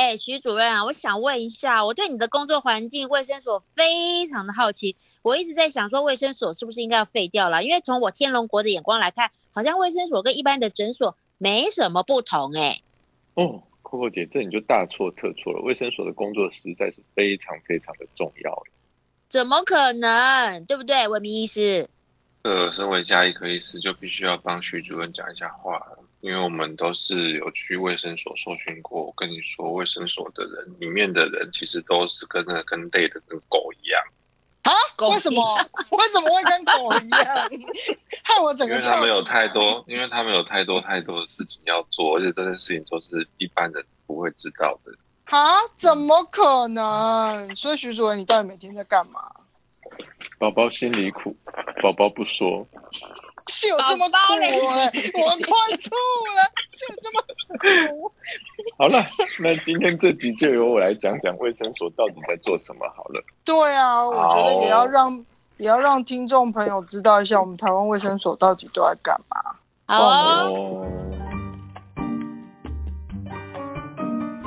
哎，徐主任啊，我想问一下，我对你的工作环境卫生所非常的好奇。我一直在想说，卫生所是不是应该要废掉了？因为从我天龙国的眼光来看，好像卫生所跟一般的诊所没什么不同哎。哦，Coco 姐，这你就大错特错了。卫生所的工作实在是非常非常的重要。怎么可能？对不对，文明医师？呃，身为加医科医师，就必须要帮徐主任讲一下话，因为我们都是有去卫生所受训过。我跟你说，卫生所的人里面的人，其实都是跟那跟累的跟狗一样。啊？为什么？为什么会跟狗一样？害我整个。因为他们有太多，因为他们有太多太多的事情要做，而且这件事情都是一般人不会知道的。啊？怎么可能？所以徐主任，你到底每天在干嘛？宝宝心里苦，宝宝不说。是有这么苦嘞？我快吐了！是有这么苦？好了，那今天这集就由我来讲讲卫生所到底在做什么好了。对啊，我觉得也要让也要让听众朋友知道一下，我们台湾卫生所到底都在干嘛。好。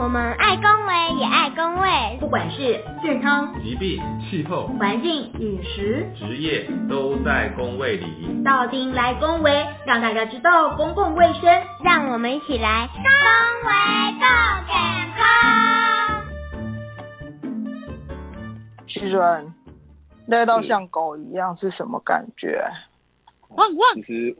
我们爱公卫也爱公卫，不管是健康、疾病、气候、环境、饮食、职业，都在公卫里。到丁来公卫，让大家知道公共卫生，让我们一起来公卫更健康。徐主任，累到像狗一样是什么感觉？汪汪！其实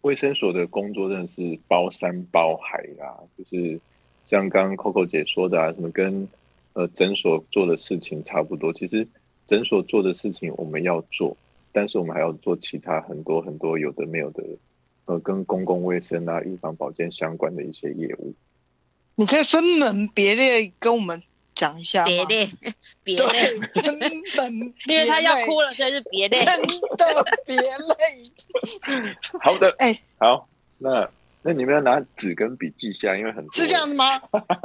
卫生所的工作真的是包山包海啦，就是。像刚刚 Coco 姐说的啊，什么跟呃诊所做的事情差不多。其实诊所做的事情我们要做，但是我们还要做其他很多很多有的没有的，呃，跟公共卫生啊、预防保健相关的一些业务。你可以分门别类跟我们讲一下别类，别类，分门，因为他要哭了，所以是别类，真的别类。好的，哎，好，那。那你们要拿纸跟笔记下，因为很是这样子吗？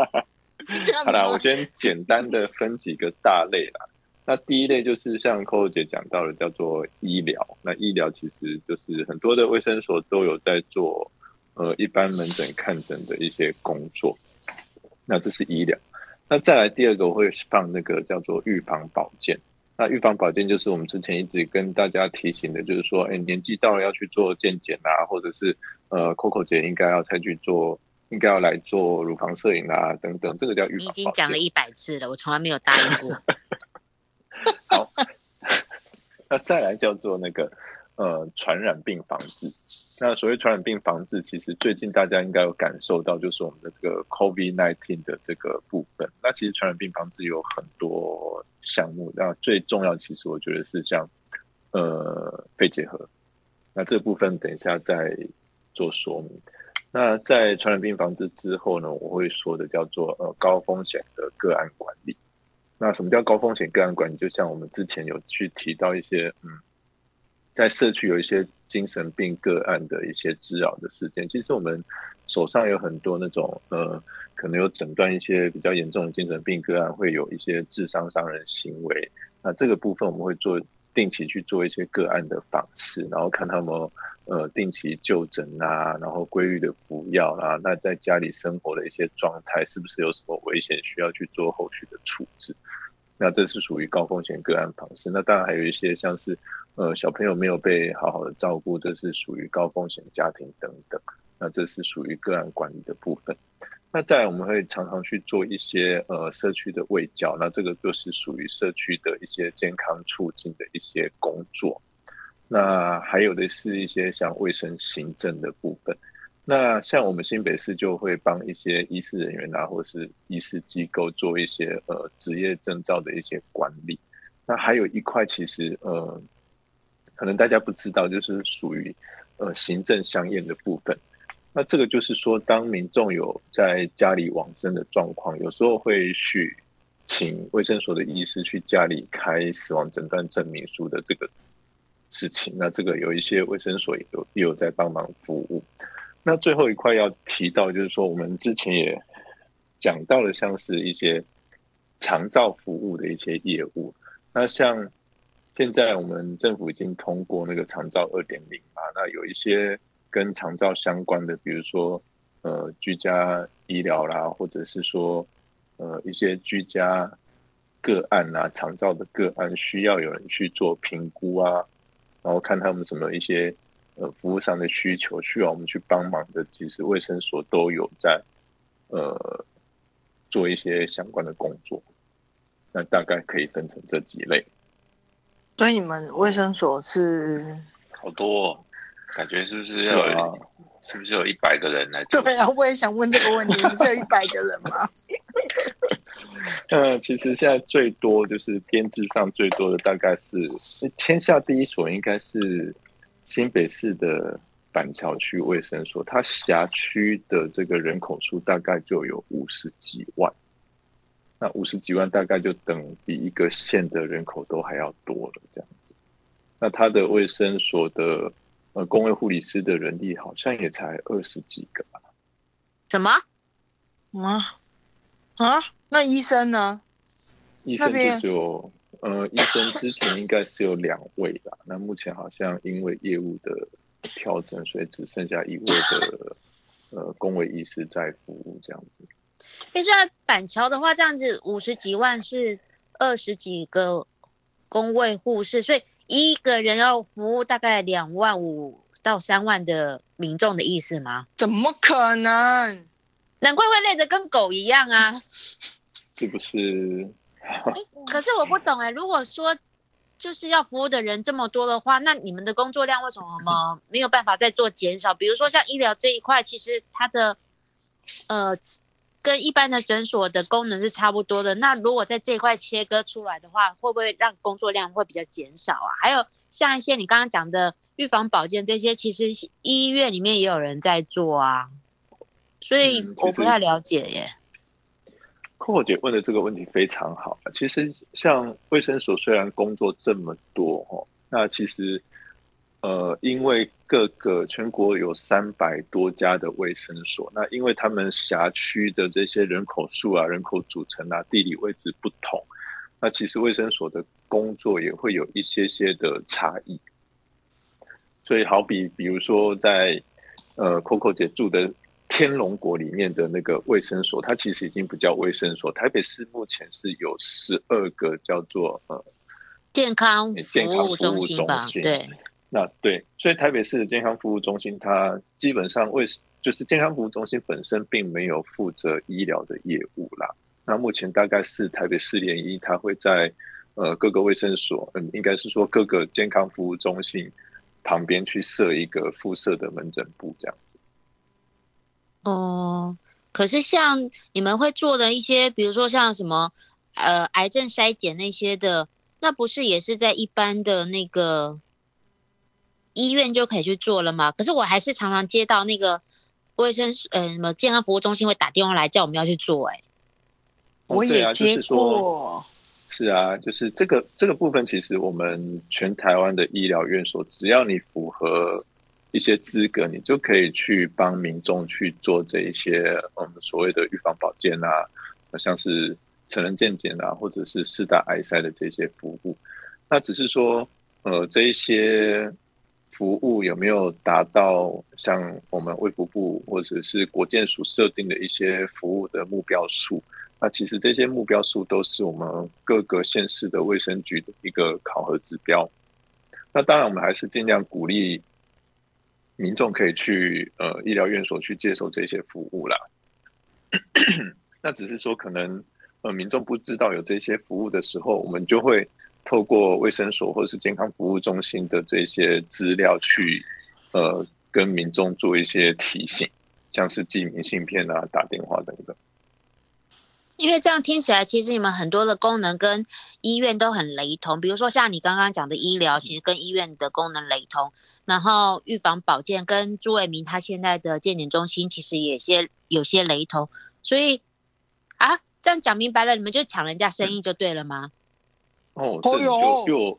是这样。好啦，我先简单的分几个大类啦。那第一类就是像 Coco 姐讲到的，叫做医疗。那医疗其实就是很多的卫生所都有在做，呃，一般门诊看诊的一些工作。那这是医疗。那再来第二个，我会放那个叫做预防保健。那预防保健就是我们之前一直跟大家提醒的，就是说，哎，年纪到了要去做健检啊，或者是呃，Coco 姐应该要再去做，应该要来做乳房摄影啊，等等，这个叫预防。你已经讲了一百次了，我从来没有答应过。好，那再来叫做那个。呃，传染病防治。那所谓传染病防治，其实最近大家应该有感受到，就是我们的这个 COVID-19 的这个部分。那其实传染病防治有很多项目，那最重要，其实我觉得是像呃肺结核。那这部分等一下再做说明。那在传染病防治之后呢，我会说的叫做呃高风险的个案管理。那什么叫高风险个案管理？就像我们之前有去提到一些嗯。在社区有一些精神病个案的一些滋扰的事件，其实我们手上有很多那种呃，可能有诊断一些比较严重的精神病个案，会有一些智商伤人行为。那这个部分我们会做定期去做一些个案的访视，然后看他们呃定期就诊啊，然后规律的服药啊，那在家里生活的一些状态是不是有什么危险，需要去做后续的处置。那这是属于高风险个案方式。那当然还有一些像是，呃，小朋友没有被好好的照顾，这是属于高风险家庭等等。那这是属于个案管理的部分。那再来我们会常常去做一些呃社区的卫教，那这个就是属于社区的一些健康促进的一些工作。那还有的是一些像卫生行政的部分。那像我们新北市就会帮一些医师人员啊，或是医师机构做一些呃职业证照的一些管理。那还有一块其实呃，可能大家不知道，就是属于呃行政相应的部分。那这个就是说，当民众有在家里往生的状况，有时候会去请卫生所的医师去家里开死亡诊断证明书的这个事情。那这个有一些卫生所也有也有在帮忙服务。那最后一块要提到，就是说我们之前也讲到了，像是一些长照服务的一些业务。那像现在我们政府已经通过那个长照二点零嘛，那有一些跟长照相关的，比如说呃居家医疗啦，或者是说呃一些居家个案啊、长照的个案，需要有人去做评估啊，然后看他们什么一些呃服务上的需求需要我们去帮忙的，其实卫生所都有在呃做一些相关的工作。那大概可以分成这几类。所以你们卫生所是？好多、哦，感觉是不是要有？啊是不是有一百个人来做？对啊，我也想问这个问题，不是有一百个人吗？呃，其实现在最多就是编制上最多的大概是天下第一所，应该是新北市的板桥区卫生所，它辖区的这个人口数大概就有五十几万。那五十几万大概就等比一个县的人口都还要多了，这样子。那它的卫生所的呃工位护理师的人力好像也才二十几个吧。什么？啊啊，那医生呢？医生就只有呃，医生之前应该是有两位啦，那目前好像因为业务的调整，所以只剩下一位的呃工位医师在服务这样子。哎，这样板桥的话，这样子五十几万是二十几个工位护士，所以一个人要服务大概两万五到三万的民众的意思吗？怎么可能？难怪会累得跟狗一样啊！是不是？可是我不懂哎、如果说就是要服务的人这么多的话，那你们的工作量为什么没有办法再做减少？比如说像医疗这一块，其实它的呃跟一般的诊所的功能是差不多的。那如果在这一块切割出来的话，会不会让工作量会比较减少啊？还有像一些你刚刚讲的预防保健这些，其实医院里面也有人在做啊，所以我不太了解耶。Coco 姐问的这个问题非常好。其实像卫生所虽然工作这么多哦，那其实呃，因为各个全国有三百多家的卫生所，那因为他们辖区的这些人口数啊、人口组成啊、地理位置不同，那其实卫生所的工作也会有一些些的差异。所以好比比如说在呃 Coco 姐住的天龙国里面的那个卫生所，它其实已经不叫卫生所。台北市目前是有十二个叫做呃，健康服健康服务务中心吧，对。那对，所以台北市的健康服务中心，它基本上为就是健康服务中心本身并没有负责医疗的业务啦。那目前大概是台北市联医，它会在呃各个卫生所，嗯，应该是说各个健康服务中心旁边去设一个附设的门诊部这样子。哦，可是像你们会做的一些，比如说像什么呃癌症筛检那些的，那不是也是在一般的那个医院就可以去做了吗？可是我还是常常接到那个卫生呃什么健康服务中心会打电话来叫我们要去做、欸，我也接就是说过，是啊，就是这个这个部分，其实我们全台湾的医疗院所，只要你符合一些资格，你就可以去帮民众去做这一些我们所谓的预防保健啊，像是成人健检啊，或者是四大癌筛的这些服务。那只是说，呃，这一些服务有没有达到像我们卫福部或者是国健署设定的一些服务的目标数？那其实这些目标数都是我们各个县市的卫生局的一个考核指标。那当然，我们还是尽量鼓励民众可以去呃医疗院所去接受这些服务啦。那只是说，可能呃民众不知道有这些服务的时候，我们就会透过卫生所或者是健康服务中心的这些资料去呃跟民众做一些提醒，像是寄明信片啊、打电话等等。因为这样听起来，其实你们很多的功能跟医院都很雷同，比如说像你刚刚讲的医疗，其实跟医院的功能雷同。然后预防保健跟朱伟明他现在的健检中心其实也些有些雷同，所以啊，这样讲明白了，你们就抢人家生意就对了吗？哦，哦这就又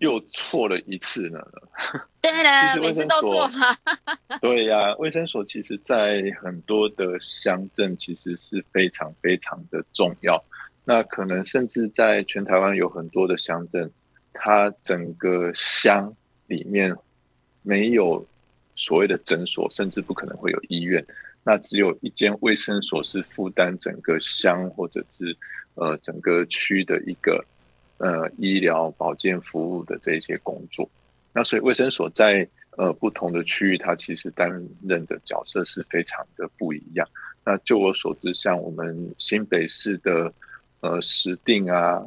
又错了一次呢。对其了，实每次都错？对呀、卫生所其实在很多的乡镇其实是非常非常的重要。那可能甚至在全台湾有很多的乡镇，它整个乡里面没有所谓的诊所，甚至不可能会有医院。那只有一间卫生所是负担整个乡或者是呃整个区的一个呃医疗保健服务的这些工作。那所以卫生所在呃不同的区域，它其实担任的角色是非常的不一样。那就我所知，像我们新北市的呃石定啊，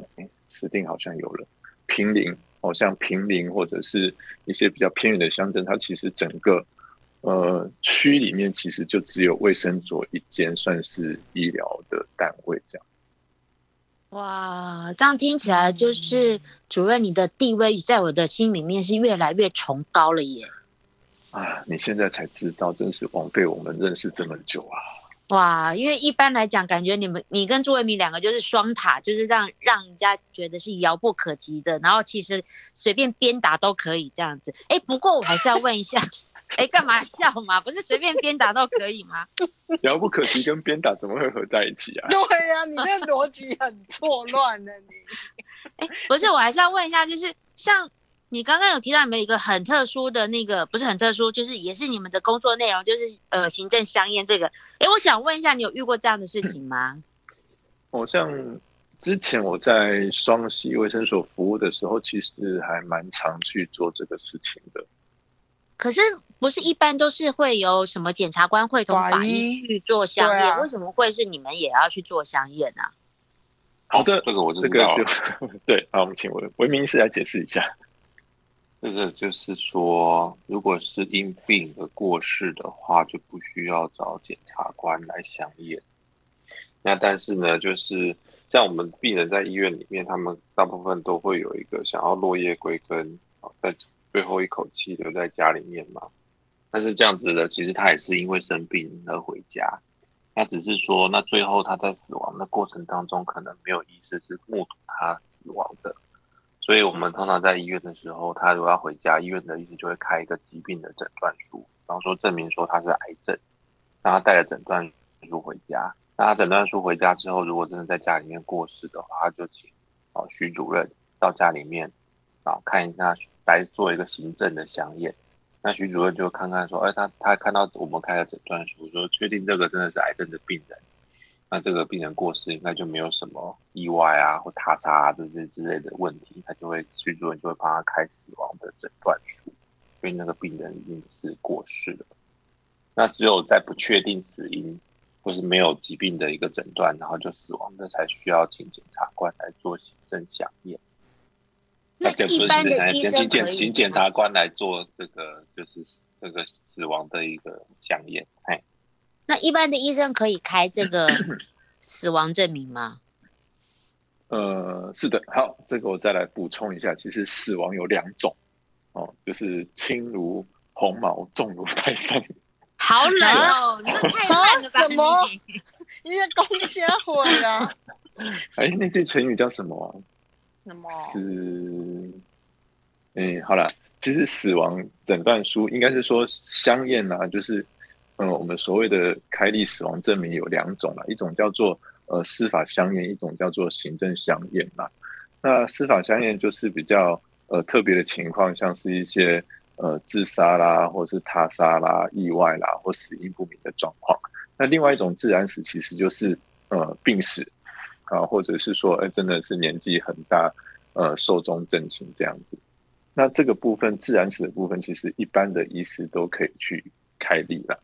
石定好像有了平林，哦像平林或者是一些比较偏远的乡镇，它其实整个呃区里面其实就只有卫生所一间算是医疗的单位这样。哇，这样听起来就是主任你的地位在我的心里面是越来越崇高了耶。啊，你现在才知道，真是枉费我们认识这么久啊！哇，因为一般来讲，感觉你们你跟朱维明两个就是双塔，就是让让人家觉得是遥不可及的，然后其实随便鞭打都可以这样子。哎，不过我还是要问一下，哎，干嘛笑嘛？不是随便鞭打都可以吗？遥不可及跟鞭打怎么会合在一起啊？对呀、你这逻辑很错乱呢，你。哎，不是，我还是要问一下，就是像你刚刚有提到你们一个很特殊的那个，不是很特殊，就是也是你们的工作内容，就是呃行政香烟这个。哎，我想问一下，你有遇过这样的事情吗？好像之前我在双溪卫生所服务的时候，其实还蛮常去做这个事情的。可是不是一般都是会有什么检察官会同法法医医去做香烟，为什么会是你们也要去做香烟啊？好的，这个我就这个知道 对，好，我们请文文明医师来解释一下。这个就是说，如果是因病而过世的话，就不需要找检察官来相验。那但是呢，就是像我们病人在医院里面，他们大部分都会有一个想要落叶归根，在最后一口气留在家里面嘛。但是这样子的，其实他也是因为生病而回家。那只是说，那最后他在死亡的过程当中，可能没有医师是目睹他死亡的。所以我们通常在医院的时候，他如果要回家，医院的医师就会开一个疾病的诊断书，比方说证明说他是癌症，让他带着诊断书回家。那他诊断书回家之后，如果真的在家里面过世的话，他就请哦徐主任到家里面啊看一下，来做一个行政的详验。那徐主任就看看说，哎，他他看到我们开的诊断书，说确定这个真的是癌症的病人，那这个病人过世应该就没有什么意外啊或他杀啊这些之类的问题，他就会徐主任就会帮他开死亡的诊断书，所以那个病人已经是过世了。那只有在不确定死因或是没有疾病的一个诊断，然后就死亡的，才需要请检察官来做行政详验。那就一般的医请生可以检请检察官来做这个就是这个死亡的一个详验。哎，那一般的医生可以开这个死亡证明吗？呃，是的，好，这个我再来补充一下，其实死亡有两种哦，就是轻如鸿毛，重如泰山。好冷哦，你这太冷了吧？啊什么你 你在攻瞎毁啦？哎，那句成语叫什么啊？什么？是，嗯，好了，其实死亡诊断书应该是说香艳啊，就是，嗯，我们所谓的开立死亡证明有两种啦，一种叫做呃司法相验，一种叫做行政相验啦。那司法相验就是比较呃特别的情况，像是一些呃自杀啦，或是他杀啦、意外啦，或死因不明的状况。那另外一种自然死，其实就是呃病死啊，或者是说，哎、真的是年纪很大，呃，寿终正寝这样子。那这个部分自然死的部分，其实一般的医师都可以去开立了。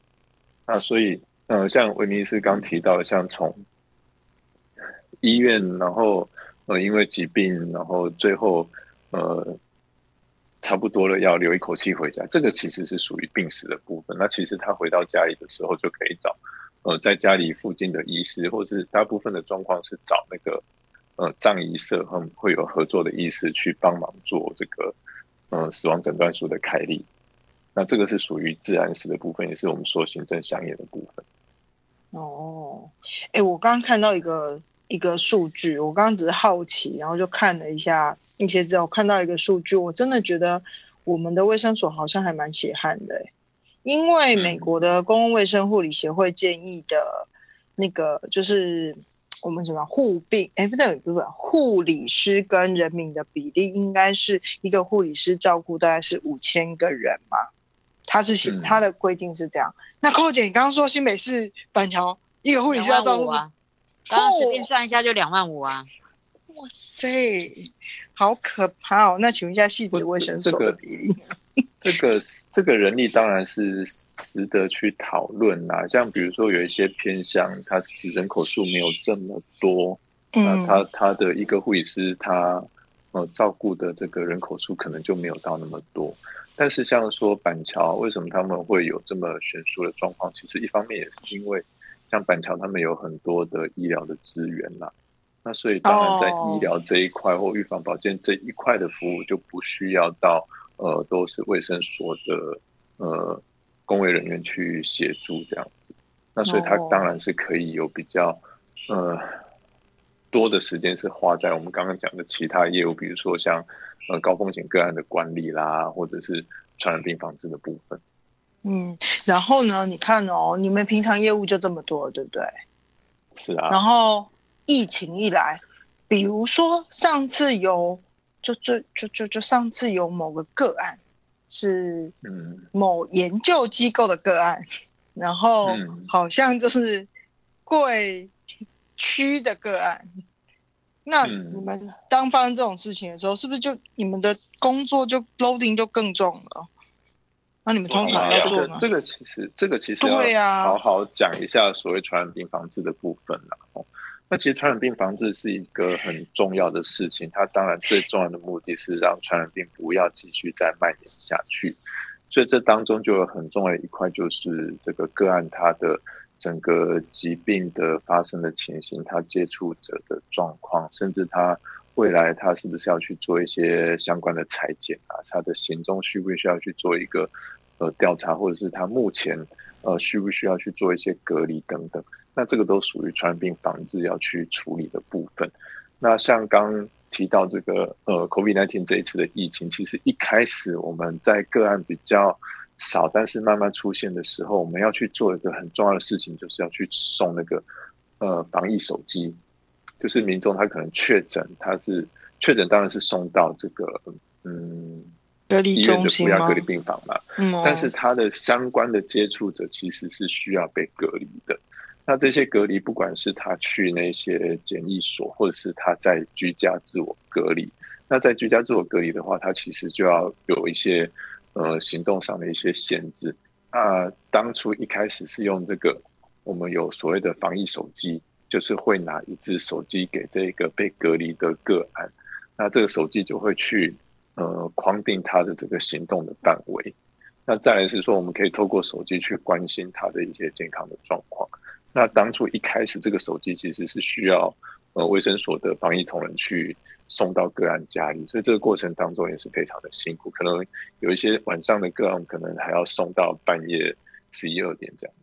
那所以，呃，像维尼斯刚提到，像从医院，然后呃因为疾病，然后最后呃差不多了要留一口气回家，这个其实是属于病死的部分。那其实他回到家里的时候就可以找呃在家里附近的医师，或是大部分的状况是找那个呃葬仪社，他们会有合作的医师去帮忙做这个呃死亡诊断书的开立。那这个是属于自然死的部分，也是我们说行政相应的部分。哦，哎，我刚刚看到一个一个数据，我刚刚只是好奇，然后就看了一下一些资料，我看到一个数据，我真的觉得我们的卫生所好像还蛮血汗的诶，因为美国的公共卫生护理协会建议的那个就是我们什么护病，哎，不对，不对，护理师跟人民的比例应该是一个护理师照顾大概是五千个人嘛。他是写嗯他的规定是这样。那寇姐，你刚刚说新北市板桥一个护理师要照顾，啊，刚刚随便算一下就两万五啊。哇塞，好可怕哦！那请问一下，细致卫生所的比例？这个这个人力当然是值得去讨论啦。像比如说有一些偏向，它其实人口数没有这么多，那嗯，他他的一个护理师他呃照顾的这个人口数可能就没有到那么多。但是像说板桥，为什么他们会有这么悬殊的状况？其实一方面也是因为像板桥他们有很多的医疗的资源啦，那所以当然在哦医疗这一块或预防保健这一块的服务就不需要到呃都是卫生所的呃工卫人员去协助这样子。那所以他哦当然是可以有比较呃多的时间是花在我们刚刚讲的其他业务，比如说像呃高风险个案的管理啦，或者是传染病防治的部分。嗯，然后呢？你看哦，你们平常业务就这么多，对不对？是啊，然后疫情一来，比如说上次有，就就就就就上次有某个个案是嗯某研究机构的个案，然后嗯好像就是贵区的个案。那嗯你们当发生这种事情的时候，是不是就你们的工作就 loading 就更重了？那你们通常要做呢？个这个其实这个其实对呀好好讲一下所谓传染病防治的部分啦。哦，那其实传染病防治是一个很重要的事情，它当然最重要的目的是让传染病不要继续再蔓延下去。所以这当中就有很重要的一块，就是这个个案它的整个疾病的发生的情形，它接触者的状况，甚至它未来它是不是要去做一些相关的裁剪啊？它的行踪需不需要去做一个呃调查，或者是它目前呃需不需要去做一些隔离等等？那这个都属于传染病防治要去处理的部分。那像刚提到这个呃 COVID-19 这一次的疫情，其实一开始我们在个案比较少，但是慢慢出现的时候，我们要去做一个很重要的事情，就是要去送那个呃防疫手机，就是民众他可能确诊，他是确诊当然是送到这个嗯隔离医院中心吗的负压隔离？病房嘛，嗯哦，但是他的相关的接触者其实是需要被隔离的。那这些隔离，不管是他去那些检疫所，或者是他在居家自我隔离，那在居家自我隔离的话，他其实就要有一些呃行动上的一些限制。那当初一开始是用这个，我们有所谓的防疫手机，就是会拿一只手机给这个被隔离的个案，那这个手机就会去呃框定他的这个行动的范围。那再来是说，我们可以透过手机去关心他的一些健康的状况。那当初一开始，这个手机其实是需要呃卫生所的防疫同仁去送到个案家里，所以这个过程当中也是非常的辛苦，可能有一些晚上的个案可能还要送到半夜十一二点这样。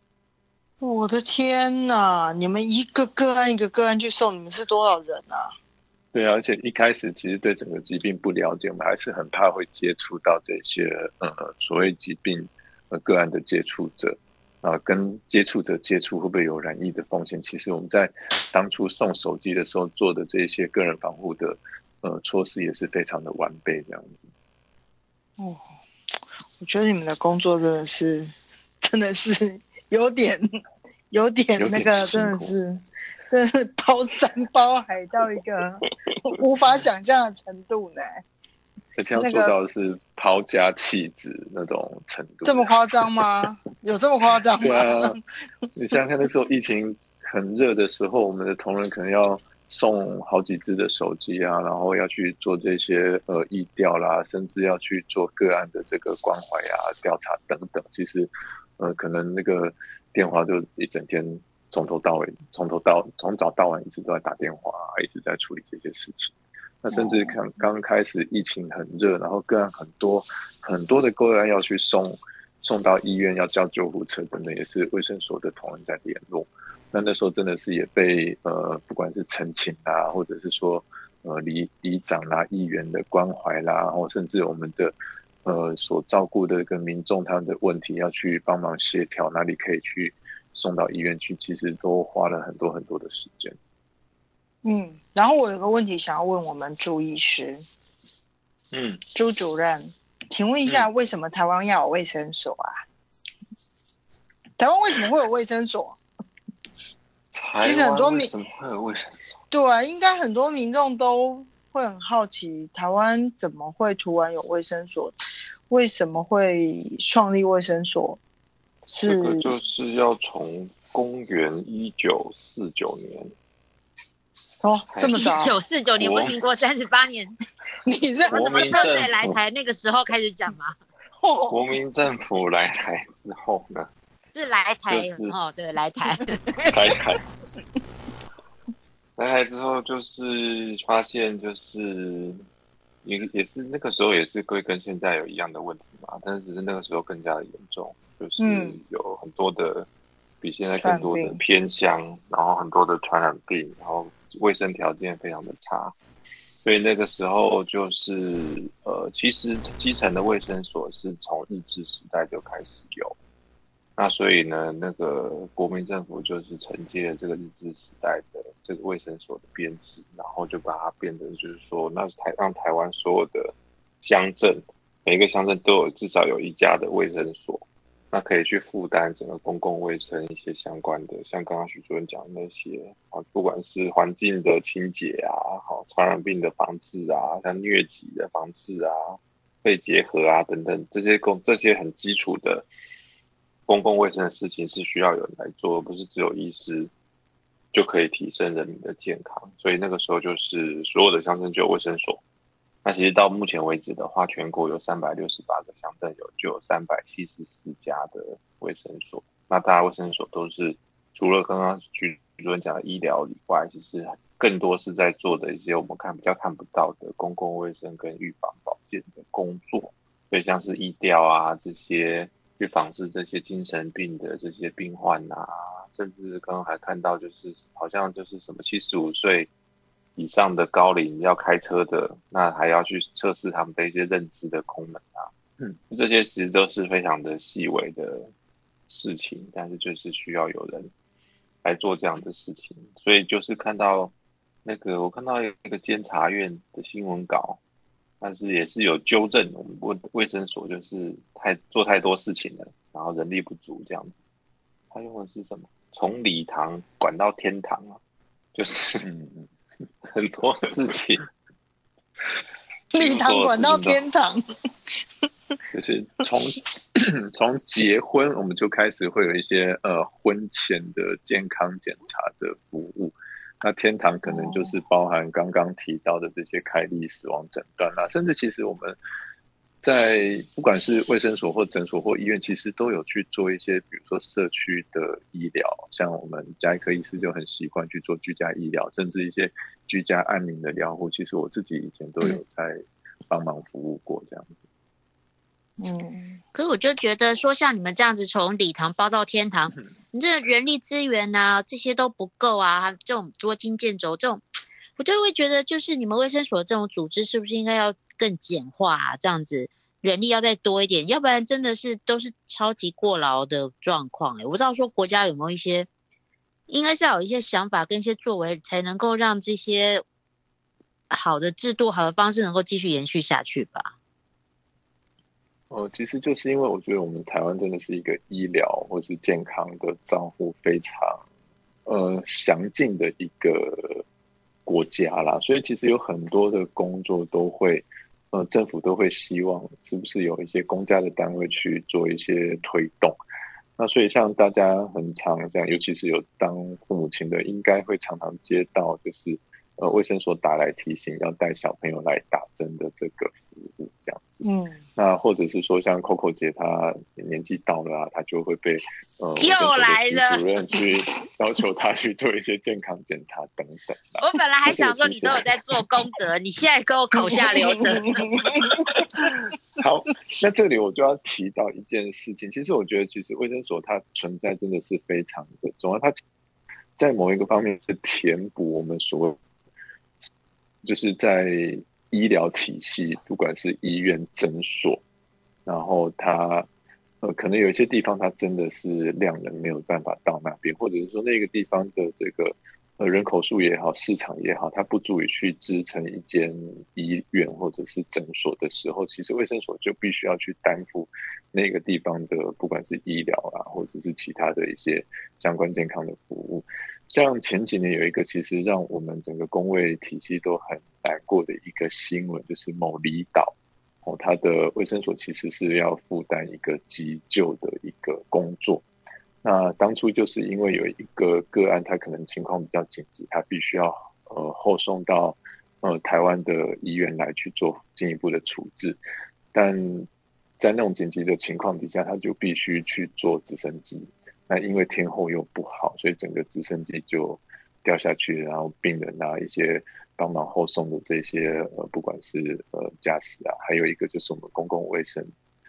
我的天呐！你们一个个案一个个案去送，你们是多少人啊？对啊，而且一开始其实对整个疾病不了解，我们还是很怕会接触到这些呃所谓疾病呃个案的接触者啊、跟接触者接触会不会有染疫的风险？其实我们在当初送手机的时候做的这些个人防护的呃措施也是非常的完备，这样子。哦，我觉得你们的工作真的是，真的是有点，有点那个，真的是，真的是包山包海到一个无法想象的程度呢。而且要做到的是抛家弃子那种程度。这么夸张吗？有这么夸张吗？对啊，你想想看，那时候疫情很热的时候，我们的同仁可能要送好几只的手机啊，然后要去做这些呃疫调啦，甚至要去做个案的这个关怀啊、调查等等。其实呃，可能那个电话就一整天从头到尾，从头到从早到晚一直都在打电话、啊，一直在处理这些事情。那甚至看刚开始疫情很热，然后个案很多很多的个案要去送送到医院，要叫救护车等等，也是卫生所的同仁在联络。那那时候真的是也被呃，不管是陈情啊，或者是说呃里里长啦、议员的关怀啦，然后甚至我们的呃所照顾的一个民众他们的问题，要去帮忙协调哪里可以去送到医院去，其实都花了很多很多的时间。嗯，然后我有个问题想要问我们朱医师、嗯，朱主任，请问一下，为什么台湾要有卫生所啊？台湾为什么会有卫生所？其实很多民为什么会有卫生所？对，啊应该很多民众都会很好奇，台湾怎么会突然有卫生所？为什么会创立卫生所？这是个就是要从公元一九四九年，哦，这么一早？九四九年，国不是民国三十八年，你这什么车队来台那个时候开始讲嘛？哦国民政府来台之后呢，是来台就是哦，对，来台。来台，来台之后就是发现就是也也是那个时候也是会跟现在有一样的问题嘛，但是只是那个时候更加的严重，就是嗯有很多的比现在更多的偏乡，然后很多的传染病，然后卫生条件非常的差，所以那个时候就是呃，其实基层的卫生所是从日治时代就开始有。那所以呢，那个国民政府就是承接了这个日治时代的这个卫生所的编制，然后就把它变成就是说，那台让台湾所有的乡镇，每一个乡镇都有至少有一家的卫生所，那可以去负担整个公共卫生一些相关的，像刚刚许主任讲的那些啊，不管是环境的清洁啊，好传染病的防治啊，像疟疾的防治啊，肺结核啊等等这些公这些很基础的。公共卫生的事情是需要有人来做，而不是只有医师就可以提升人民的健康。所以那个时候就是所有的乡镇就有卫生所。那其实到目前为止的话，全国有三百六十八个乡镇有就有三百七十四家的卫生所。那大家卫生所都是除了刚刚徐主任讲的医疗以外，其实更多是在做的一些我们看比较看不到的公共卫生跟预防保健的工作。所以像是医调啊这些。去防治这些精神病的这些病患啊，甚至刚刚还看到，就是好像就是什么七十五岁以上的高龄要开车的，那还要去测试他们的一些认知的功能啊。嗯，这些其实都是非常的细微的事情，但是就是需要有人来做这样的事情。所以就是看到那个，我看到一个监察院的新闻稿。但是也是有纠正，我们卫卫生所就是太做太多事情了，然后人力不足这样子。他用的是什么？从礼堂管到天堂啊，就是 很多事情。礼堂管到天堂，就是从 从结婚我们就开始会有一些呃婚前的健康检查的服务。那天堂可能就是包含刚刚提到的这些开立死亡诊断啦，甚至其实我们在不管是卫生所或诊所或医院，其实都有去做一些，比如说社区的医疗，像我们家医科医师就很习惯去做居家医疗，甚至一些居家安宁的疗护，其实我自己以前都有在帮忙服务过这样子。嗯，可是我就觉得说，像你们这样子从礼堂包到天堂，你这人力资源呐、这些都不够啊。这种捉襟见肘，这种我就会觉得，就是你们卫生所这种组织是不是应该要更简化啊？这样子人力要再多一点，要不然真的是都是超级过劳的状况。哎，我不知道说国家有没有一些，应该是要有一些想法跟一些作为，才能够让这些好的制度、好的方式能够继续延续下去吧。哦，其实就是因为我觉得我们台湾真的是一个医疗或是健康的照护非常呃详尽的一个国家啦，所以其实有很多的工作都会呃政府都会希望是不是有一些公家的单位去做一些推动。那所以像大家很常这样，尤其是有当父母亲的，应该会常常接到就是呃卫生所打来提醒要带小朋友来打针的这个服务这样子。嗯，那或者是说，像 Coco 姐她年纪到了啊，她就会被呃又来了主任去要求她去做一些健康检查等等啊。我本来还想说你都有在做功德，你现在给我口下留德。好，那这里我就要提到一件事情，其实我觉得，其实卫生所它存在真的是非常的重要，它在某一个方面是填补我们所谓就是在医疗体系，不管是医院、诊所，然后它呃，可能有一些地方它真的是量人没有办法到那边，或者是说那个地方的这个呃人口数也好，市场也好，它不足以去支撑一间医院或者是诊所的时候，其实卫生所就必须要去担负那个地方的不管是医疗啊，或者是其他的一些相关健康的服务。像前几年有一个其实让我们整个工卫体系都很难过的一个新闻，就是某离岛哦，它的卫生所其实是要负担一个急救的一个工作。那当初就是因为有一个个案，他可能情况比较紧急，他必须要呃后送到呃台湾的医院来去做进一步的处置，但在那种紧急的情况底下，他就必须去做直升机。那因为天候又不好，所以整个直升机就掉下去，然后病人啊一些帮忙后送的这些呃，不管是呃驾驶啊，还有一个就是我们公共卫生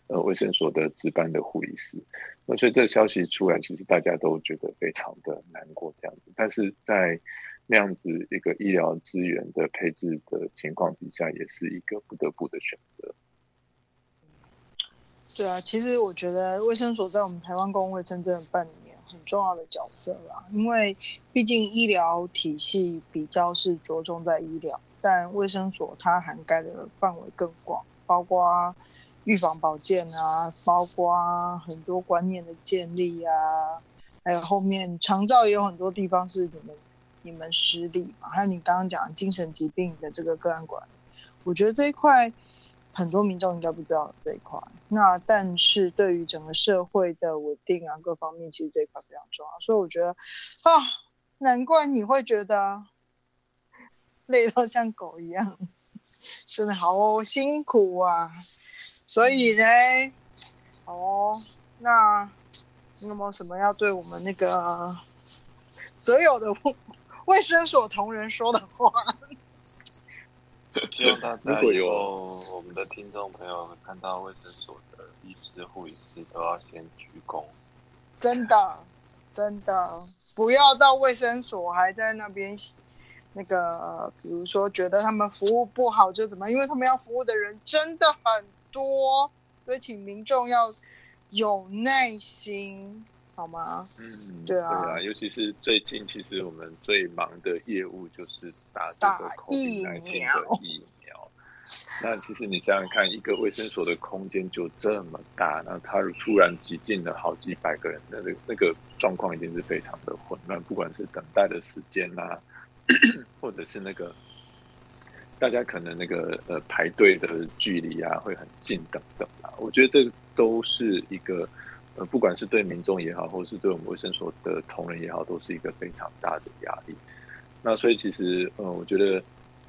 呃卫生所的值班的护理师，那所以这个消息出来，其实大家都觉得非常的难过这样子。但是在那样子一个医疗资源的配置的情况底下，也是一个不得不的选择。对啊，其实我觉得卫生所在我们台湾公共卫生真的扮演很重要的角色啦，因为毕竟医疗体系比较是着重在医疗，但卫生所它涵盖的范围更广，包括预防保健啊，包括很多观念的建立啊，还有后面长照也有很多地方是你们你们实力嘛，还有你刚刚讲精神疾病的这个个案管理，我觉得这一块。很多民众应该不知道这一块，那但是对于整个社会的稳定啊，各方面其实这一块非常重要。所以我觉得啊，难怪你会觉得 累到像狗一样，真的好辛苦啊。所以呢，哦，那你有没有什么要对我们那个所有的卫生所同仁说的话？希望大家以后我们的听众朋友看到卫生所的医师、护理师都要先鞠躬。真的，真的不要到卫生所还在那边那个，比如说觉得他们服务不好就怎么，因为他们要服务的人真的很多，所以请民众要有耐心。好吗？嗯，对啊，对啊，尤其是最近，其实我们最忙的业务就是打这个疫苗。疫苗。那其实你想想看，一个卫生所的空间就这么大，那它突然挤进了好几百个人，那个那个状况一定是非常的混乱，不管是等待的时间啦，或者是那个大家可能那个呃排队的距离啊会很近等等啊，我觉得这都是一个。不管是对民众也好，或是对我们卫生所的同仁也好，都是一个非常大的压力。那所以其实，呃，我觉得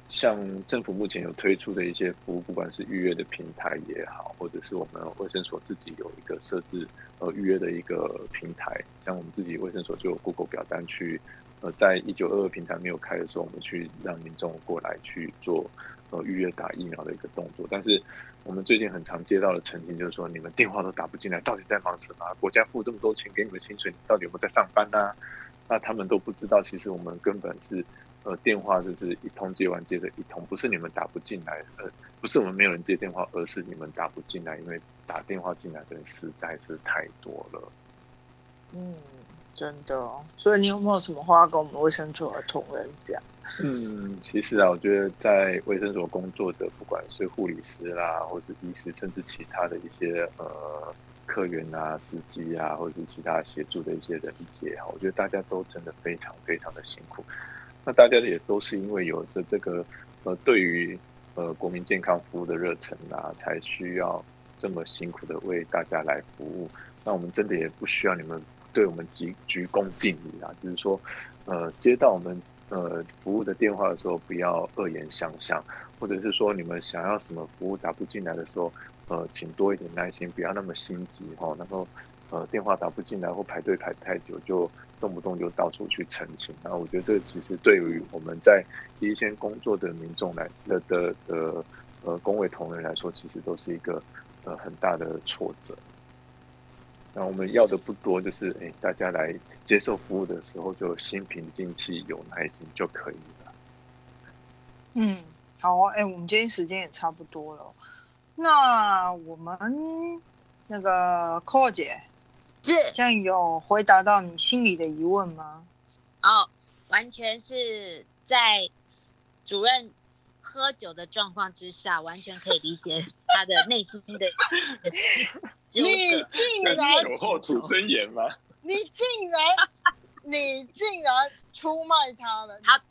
像政府目前有推出的一些服务，不管是预约的平台也好，或者是我们卫生所自己有一个设置呃预约的一个平台，像我们自己卫生所就有 Google 表单去，呃，在一九二二平台没有开的时候，我们去让民众过来去做呃预约打疫苗的一个动作，但是。我们最近很常接到的澄清就是说，你们电话都打不进来，到底在忙什么？国家付这么多钱给你们薪水，你到底有没有在上班呢？那他们都不知道，其实我们根本是，呃，电话就是一通接完接着一通，不是你们打不进来，呃，不是我们没有人接电话，而是你们打不进来，因为打电话进来的人实在是太多了。嗯，真的。所以你有没有什么话跟我们卫生所的同仁讲？嗯，其实啊，我觉得在卫生所工作的，不管是护理师啦，或是医师，甚至其他的一些呃客源啊、司机啊，或者是其他协助的一些人也好，我觉得大家都真的非常非常的辛苦。那大家也都是因为有着这个呃对于呃国民健康服务的热忱啊，才需要这么辛苦的为大家来服务。那我们真的也不需要你们对我们鞠鞠躬尽礼啊，就是说呃接到我们。呃，服务的电话的时候不要恶言相向，或者是说你们想要什么服务打不进来的时候，呃，请多一点耐心，不要那么心急哈。然后，呃，电话打不进来或排队排太久，就动不动就到处去澄清。那我觉得这其实对于我们在一线工作的民众来的的的呃工位同仁来说，其实都是一个呃很大的挫折。那我们要的不多，就是哎，大家来接受服务的时候就心平静气、有耐心就可以了。嗯，好啊，哎，我们今天时间也差不多了，那我们那个 c o 姐，是这样有回答到你心里的疑问吗？哦，完全是在主任喝酒的状况之下，完全可以理解他的内心的 你。竟然，酒后吐真言吗？你竟然，你竟然出卖他了！好的，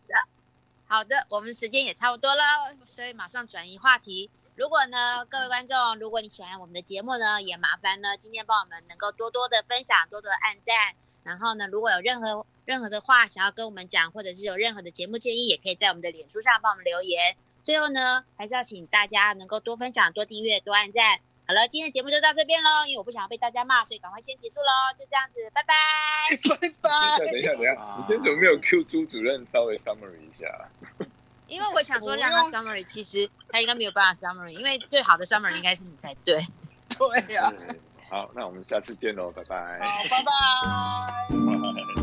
好的，我们时间也差不多了，所以马上转移话题。如果呢，各位观众，如果你喜欢我们的节目呢，也麻烦呢，今天帮我们能够多多的分享，多多的按赞。然后呢，如果有任何任何的话想要跟我们讲，或者是有任何的节目建议，也可以在我们的脸书上帮我们留言。最后呢，还是要请大家能够多分享、多订阅、多按赞。好了，今天的节目就到这边喽，因为我不想要被大家骂，所以赶快先结束喽。就这样子，拜拜。拜拜。等一下，等一下，等一下，你今天怎么没有 Q 朱主任稍微 summary 一下？因为我想说让他 summary，其实他应该没有办法 summary，因为最好的 summary 应该是你才对。对呀、好，那我们下次见喽，拜拜。好，拜拜。